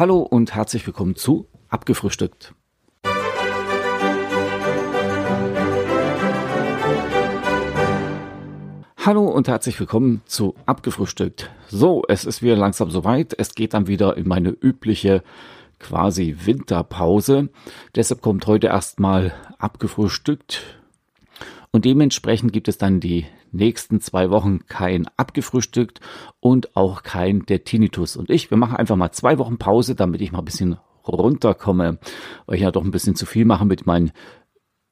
Hallo und herzlich willkommen zu Abgefrühstückt. Hallo und herzlich willkommen zu Abgefrühstückt. So, es ist wieder langsam soweit. Es geht dann wieder in meine übliche quasi Winterpause. Deshalb kommt heute erstmal abgefrühstückt. Und dementsprechend gibt es dann die nächsten zwei Wochen kein abgefrühstückt und auch kein der Tinnitus. Und ich, wir machen einfach mal zwei Wochen Pause, damit ich mal ein bisschen runterkomme, weil ich ja doch ein bisschen zu viel mache mit meinen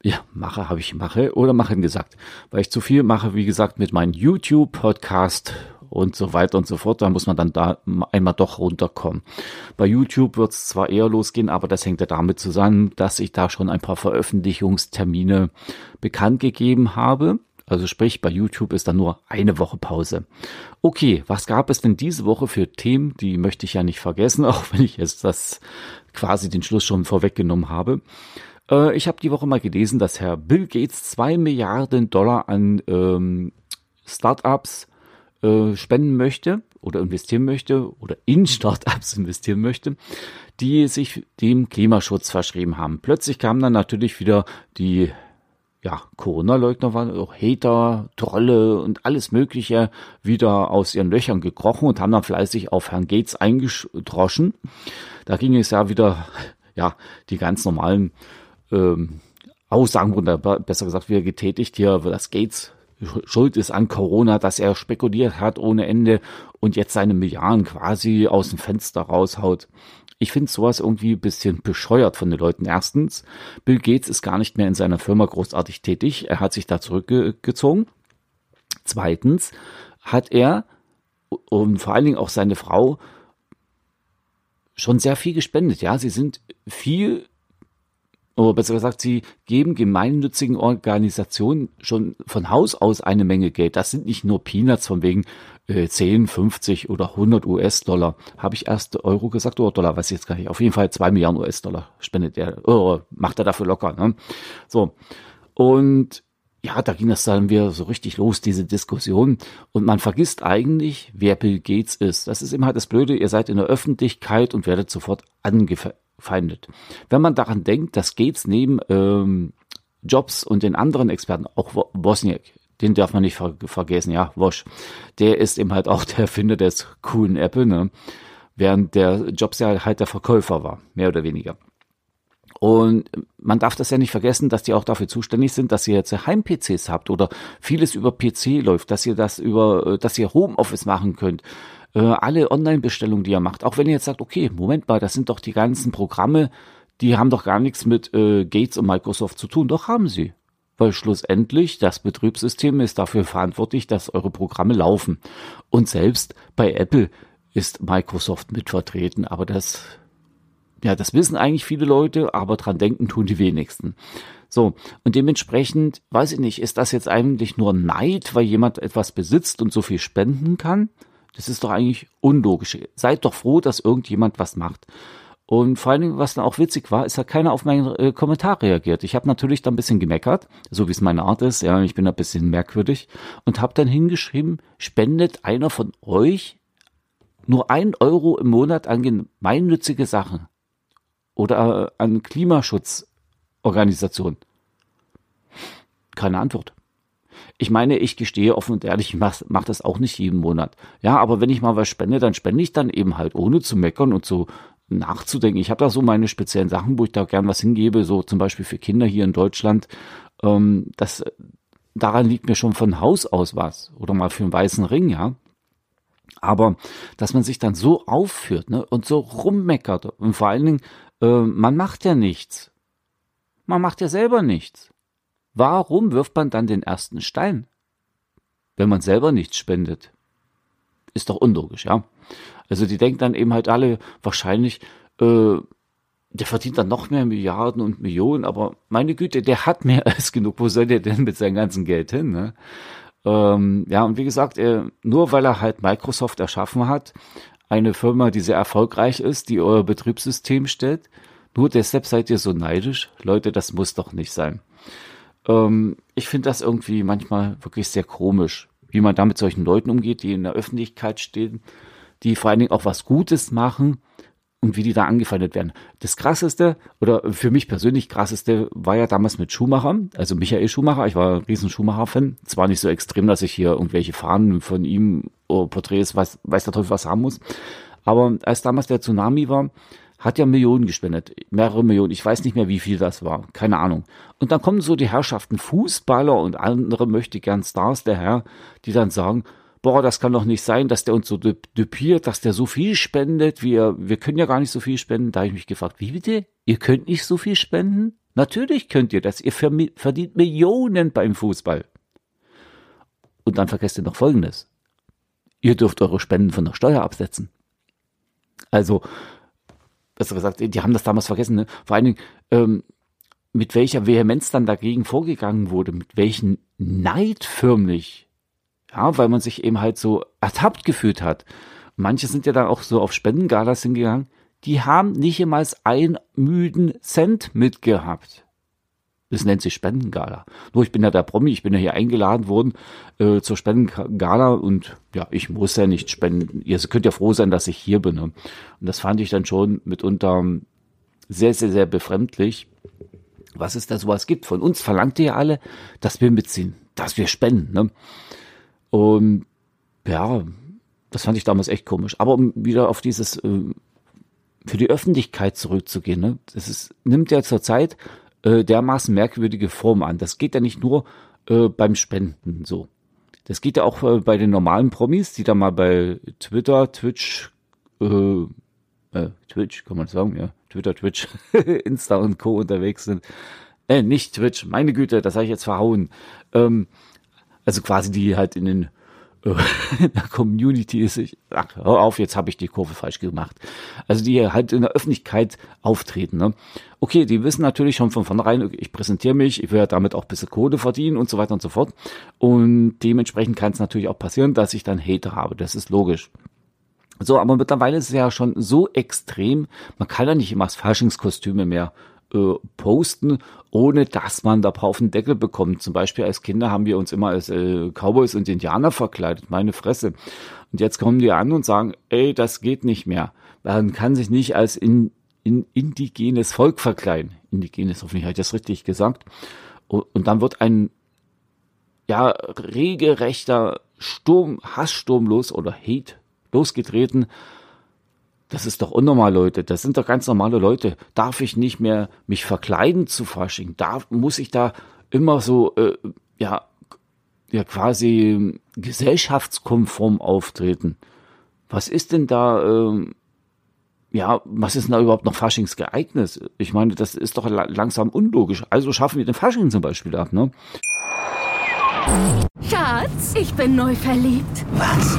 ja, mache, habe ich mache oder machen gesagt, weil ich zu viel mache, wie gesagt, mit meinem YouTube-Podcast und so weiter und so fort. Da muss man dann da einmal doch runterkommen. Bei YouTube wird es zwar eher losgehen, aber das hängt ja damit zusammen, dass ich da schon ein paar Veröffentlichungstermine bekannt gegeben habe. Also sprich, bei YouTube ist dann nur eine Woche Pause. Okay, was gab es denn diese Woche für Themen? Die möchte ich ja nicht vergessen, auch wenn ich jetzt das quasi den Schluss schon vorweggenommen habe. Äh, ich habe die Woche mal gelesen, dass Herr Bill Gates zwei Milliarden Dollar an ähm, Startups äh, spenden möchte oder investieren möchte oder in Startups investieren möchte, die sich dem Klimaschutz verschrieben haben. Plötzlich kamen dann natürlich wieder die ja, Corona-Leugner waren auch Hater, Trolle und alles Mögliche wieder aus ihren Löchern gekrochen und haben dann fleißig auf Herrn Gates eingedroschen. Da ging es ja wieder, ja, die ganz normalen ähm, Aussagen wurden besser gesagt wieder getätigt hier, dass Gates schuld ist an Corona, dass er spekuliert hat ohne Ende und jetzt seine Milliarden quasi aus dem Fenster raushaut. Ich finde sowas irgendwie ein bisschen bescheuert von den Leuten. Erstens, Bill Gates ist gar nicht mehr in seiner Firma großartig tätig. Er hat sich da zurückgezogen. Zweitens hat er und vor allen Dingen auch seine Frau schon sehr viel gespendet. Ja, sie sind viel oder besser gesagt, sie geben gemeinnützigen Organisationen schon von Haus aus eine Menge Geld. Das sind nicht nur Peanuts von wegen äh, 10, 50 oder 100 US-Dollar. Habe ich erst Euro gesagt oder Dollar? Weiß ich jetzt gar nicht. Auf jeden Fall zwei Milliarden US-Dollar spendet er, oh, macht er dafür locker. Ne? So. Und ja, da ging das dann wieder so richtig los, diese Diskussion. Und man vergisst eigentlich, wer Bill Gates ist. Das ist immer halt das Blöde, ihr seid in der Öffentlichkeit und werdet sofort angefeindet verfeindet. Wenn man daran denkt, dass Gates neben ähm, Jobs und den anderen Experten, auch Wozniak, den darf man nicht ver vergessen, ja, Wosch, der ist eben halt auch der Erfinder des coolen Apple, ne? während der Jobs ja halt der Verkäufer war, mehr oder weniger. Und man darf das ja nicht vergessen, dass die auch dafür zuständig sind, dass ihr jetzt Heim-PCs habt oder vieles über PC läuft, dass ihr das über, dass ihr Homeoffice machen könnt, äh, alle Online-Bestellungen, die ihr macht, auch wenn ihr jetzt sagt, okay, Moment mal, das sind doch die ganzen Programme, die haben doch gar nichts mit äh, Gates und Microsoft zu tun. Doch haben sie. Weil schlussendlich das Betriebssystem ist dafür verantwortlich, dass eure Programme laufen. Und selbst bei Apple ist Microsoft mitvertreten, aber das, ja, das wissen eigentlich viele Leute, aber dran denken tun die wenigsten. So, und dementsprechend, weiß ich nicht, ist das jetzt eigentlich nur Neid, weil jemand etwas besitzt und so viel spenden kann? Das ist doch eigentlich unlogisch. Seid doch froh, dass irgendjemand was macht. Und vor allen Dingen, was dann auch witzig war, ist, hat keiner auf meinen äh, Kommentar reagiert. Ich habe natürlich da ein bisschen gemeckert, so wie es meine Art ist. Ja, ich bin ein bisschen merkwürdig und habe dann hingeschrieben: Spendet einer von euch nur ein Euro im Monat an gemeinnützige Sachen oder äh, an Klimaschutzorganisationen? Keine Antwort. Ich meine, ich gestehe offen und ehrlich, ich mache mach das auch nicht jeden Monat. Ja, aber wenn ich mal was spende, dann spende ich dann eben halt, ohne zu meckern und zu nachzudenken. Ich habe da so meine speziellen Sachen, wo ich da gern was hingebe, so zum Beispiel für Kinder hier in Deutschland. Ähm, das, daran liegt mir schon von Haus aus was. Oder mal für einen weißen Ring, ja. Aber dass man sich dann so aufführt ne, und so rummeckert und vor allen Dingen, äh, man macht ja nichts. Man macht ja selber nichts. Warum wirft man dann den ersten Stein, wenn man selber nichts spendet? Ist doch unlogisch, ja. Also die denken dann eben halt alle wahrscheinlich, äh, der verdient dann noch mehr Milliarden und Millionen, aber meine Güte, der hat mehr als genug. Wo soll der denn mit seinem ganzen Geld hin? Ne? Ähm, ja, und wie gesagt, er, nur weil er halt Microsoft erschaffen hat, eine Firma, die sehr erfolgreich ist, die euer Betriebssystem stellt, nur deshalb seid ihr so neidisch. Leute, das muss doch nicht sein. Ähm, ich finde das irgendwie manchmal wirklich sehr komisch, wie man da mit solchen Leuten umgeht, die in der Öffentlichkeit stehen, die vor allen Dingen auch was Gutes machen, und wie die da angefeindet werden. Das krasseste oder für mich persönlich krasseste war ja damals mit Schumacher, also Michael Schumacher. Ich war ein riesen Schumacher-Fan. Zwar nicht so extrem, dass ich hier irgendwelche Fahnen von ihm oder Porträts, weiß, weiß der Teufel was haben muss. Aber als damals der Tsunami war, hat ja Millionen gespendet, mehrere Millionen. Ich weiß nicht mehr, wie viel das war, keine Ahnung. Und dann kommen so die Herrschaften Fußballer und andere möchte gern Stars der Herr, die dann sagen, boah, das kann doch nicht sein, dass der uns so dupiert, dass der so viel spendet. Wir, wir können ja gar nicht so viel spenden. Da habe ich mich gefragt, wie bitte? Ihr könnt nicht so viel spenden? Natürlich könnt ihr das. Ihr verdient Millionen beim Fußball. Und dann vergesst ihr noch Folgendes. Ihr dürft eure Spenden von der Steuer absetzen. Also, besser gesagt, die haben das damals vergessen. Ne? Vor allen Dingen, ähm, mit welcher Vehemenz dann dagegen vorgegangen wurde, mit welchen Neid förmlich ja, weil man sich eben halt so ertappt gefühlt hat. Manche sind ja dann auch so auf Spendengalas hingegangen, die haben nicht einmal einen müden Cent mitgehabt. Das nennt sich Spendengala. Nur ich bin ja der Promi, ich bin ja hier eingeladen worden äh, zur Spendengala und ja, ich muss ja nicht spenden. Ihr könnt ja froh sein, dass ich hier bin. Ne? Und das fand ich dann schon mitunter sehr, sehr, sehr befremdlich, was es da sowas gibt. Von uns verlangt ihr alle, dass wir mitziehen, dass wir spenden. Ne? Und ja, das fand ich damals echt komisch. Aber um wieder auf dieses äh, für die Öffentlichkeit zurückzugehen, ne, das ist, nimmt ja zurzeit äh, dermaßen merkwürdige Form an. Das geht ja nicht nur äh, beim Spenden so. Das geht ja auch äh, bei den normalen Promis, die da mal bei Twitter, Twitch, äh, äh, Twitch, kann man sagen, ja, Twitter, Twitch, Insta und Co. unterwegs sind. Äh, nicht Twitch, meine Güte, das habe ich jetzt verhauen. Ähm, also quasi die halt in den der Community ist. Ich, ach, hör auf, jetzt habe ich die Kurve falsch gemacht. Also die halt in der Öffentlichkeit auftreten. Ne? Okay, die wissen natürlich schon von vornherein, ich präsentiere mich, ich werde damit auch ein bisschen Kohle verdienen und so weiter und so fort. Und dementsprechend kann es natürlich auch passieren, dass ich dann Hater habe. Das ist logisch. So, aber mittlerweile ist es ja schon so extrem, man kann ja nicht immer als Faschingskostüme mehr äh, posten, ohne dass man da auf den Deckel bekommt. Zum Beispiel als Kinder haben wir uns immer als äh, Cowboys und Indianer verkleidet, meine Fresse. Und jetzt kommen die an und sagen, ey, das geht nicht mehr. Man kann sich nicht als in, in indigenes Volk verkleiden. Indigenes, hoffentlich habe ich das richtig gesagt. Und, und dann wird ein ja regelrechter Sturm, Hasssturm los oder Hate losgetreten das ist doch unnormal, Leute. Das sind doch ganz normale Leute. Darf ich nicht mehr mich verkleiden zu Fasching? Darf, muss ich da immer so, äh, ja, ja, quasi gesellschaftskonform auftreten? Was ist denn da, ähm, ja, was ist denn da überhaupt noch Faschings geeignet? Ich meine, das ist doch langsam unlogisch. Also schaffen wir den Fasching zum Beispiel ab, ne? Schatz, ich bin neu verliebt. Was?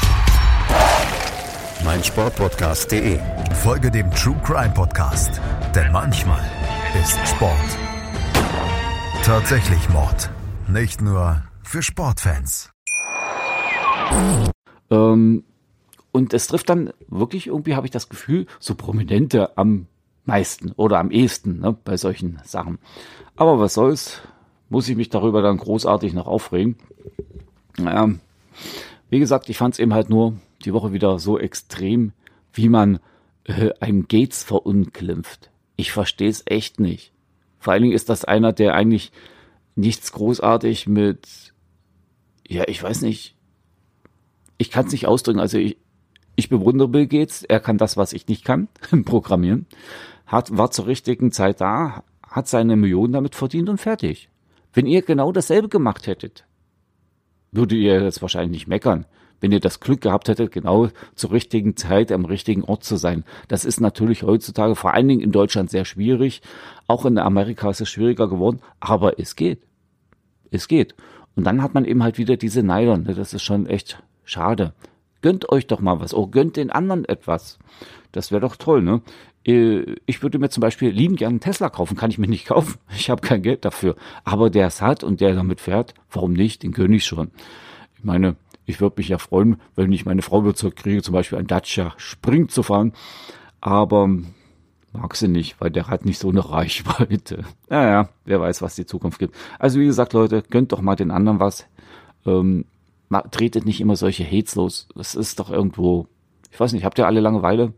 meinsportpodcast.de. Folge dem True Crime Podcast, denn manchmal ist Sport tatsächlich Mord. Nicht nur für Sportfans. Ähm, und es trifft dann wirklich irgendwie, habe ich das Gefühl, so Prominente am meisten oder am ehesten ne, bei solchen Sachen. Aber was soll's, muss ich mich darüber dann großartig noch aufregen. Naja, wie gesagt, ich fand es eben halt nur die Woche wieder so extrem, wie man äh, einem Gates verunglimpft. Ich verstehe es echt nicht. Vor allen Dingen ist das einer, der eigentlich nichts großartig mit, ja, ich weiß nicht, ich kann es nicht ausdrücken. Also ich, ich bewundere Bill Gates, er kann das, was ich nicht kann, programmieren, hat, war zur richtigen Zeit da, hat seine Millionen damit verdient und fertig. Wenn ihr genau dasselbe gemacht hättet, würdet ihr jetzt wahrscheinlich nicht meckern wenn ihr das Glück gehabt hättet, genau zur richtigen Zeit am richtigen Ort zu sein. Das ist natürlich heutzutage vor allen Dingen in Deutschland sehr schwierig. Auch in Amerika ist es schwieriger geworden, aber es geht. Es geht. Und dann hat man eben halt wieder diese Neider. Ne? Das ist schon echt schade. Gönnt euch doch mal was. Oh, gönnt den anderen etwas. Das wäre doch toll, ne? Äh, ich würde mir zum Beispiel lieben gerne einen Tesla kaufen, kann ich mir nicht kaufen. Ich habe kein Geld dafür. Aber der es hat und der damit fährt, warum nicht? Den könnte ich schon. Ich meine, ich würde mich ja freuen, wenn ich meine Frau überzeugt kriege, zum Beispiel ein Dacia Spring zu fahren. Aber mag sie nicht, weil der hat nicht so eine Reichweite. Naja, wer weiß, was die Zukunft gibt. Also wie gesagt, Leute, gönnt doch mal den anderen was. Ähm, tretet nicht immer solche Hates los. Das ist doch irgendwo, ich weiß nicht, habt ihr alle Langeweile?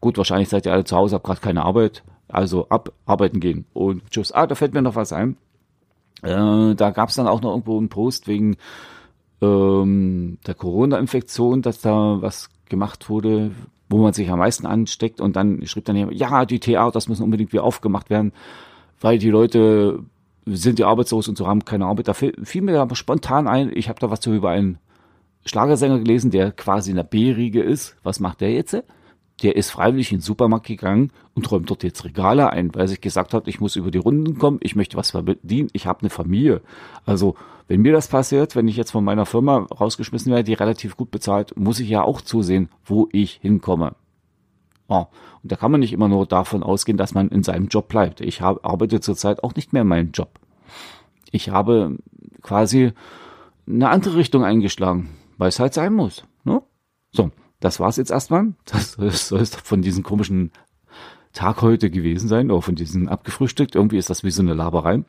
Gut, wahrscheinlich seid ihr alle zu Hause, habt gerade keine Arbeit. Also ab, arbeiten gehen. Und tschüss. Ah, da fällt mir noch was ein. Äh, da gab es dann auch noch irgendwo einen Post wegen ähm, der Corona-Infektion, dass da was gemacht wurde, wo man sich am meisten ansteckt. Und dann schrieb dann jemand, ja, die TA, das müssen unbedingt wieder aufgemacht werden, weil die Leute sind ja arbeitslos und so haben keine Arbeit. Da fiel, fiel mir aber spontan ein, ich habe da was so über einen Schlagersänger gelesen, der quasi in der B-Riege ist. Was macht der jetzt? Der ist freiwillig in den Supermarkt gegangen und räumt dort jetzt Regale ein, weil sich gesagt hat, ich muss über die Runden kommen, ich möchte was verdienen, ich habe eine Familie. Also wenn mir das passiert, wenn ich jetzt von meiner Firma rausgeschmissen werde, die relativ gut bezahlt, muss ich ja auch zusehen, wo ich hinkomme. Oh, und da kann man nicht immer nur davon ausgehen, dass man in seinem Job bleibt. Ich habe, arbeite zurzeit auch nicht mehr in meinem Job. Ich habe quasi eine andere Richtung eingeschlagen, weil es halt sein muss. Ne? So, das war's jetzt erstmal. Das, soll es von diesem komischen Tag heute gewesen sein, oder von diesem abgefrühstückt. Irgendwie ist das wie so eine Laberei.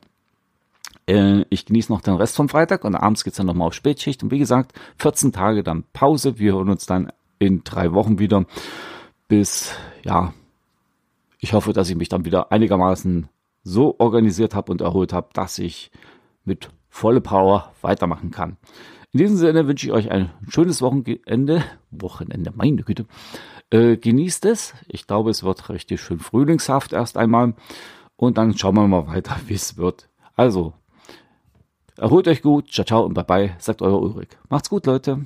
Äh, ich genieße noch den Rest vom Freitag und abends geht's dann nochmal auf Spätschicht. Und wie gesagt, 14 Tage dann Pause. Wir hören uns dann in drei Wochen wieder. Bis, ja, ich hoffe, dass ich mich dann wieder einigermaßen so organisiert habe und erholt habe, dass ich mit volle Power weitermachen kann. In diesem Sinne wünsche ich euch ein schönes Wochenende. Wochenende, meine Güte. Äh, genießt es. Ich glaube, es wird richtig schön frühlingshaft erst einmal. Und dann schauen wir mal weiter, wie es wird. Also, erholt euch gut. Ciao, ciao und bye bye, sagt euer Ulrich. Macht's gut, Leute.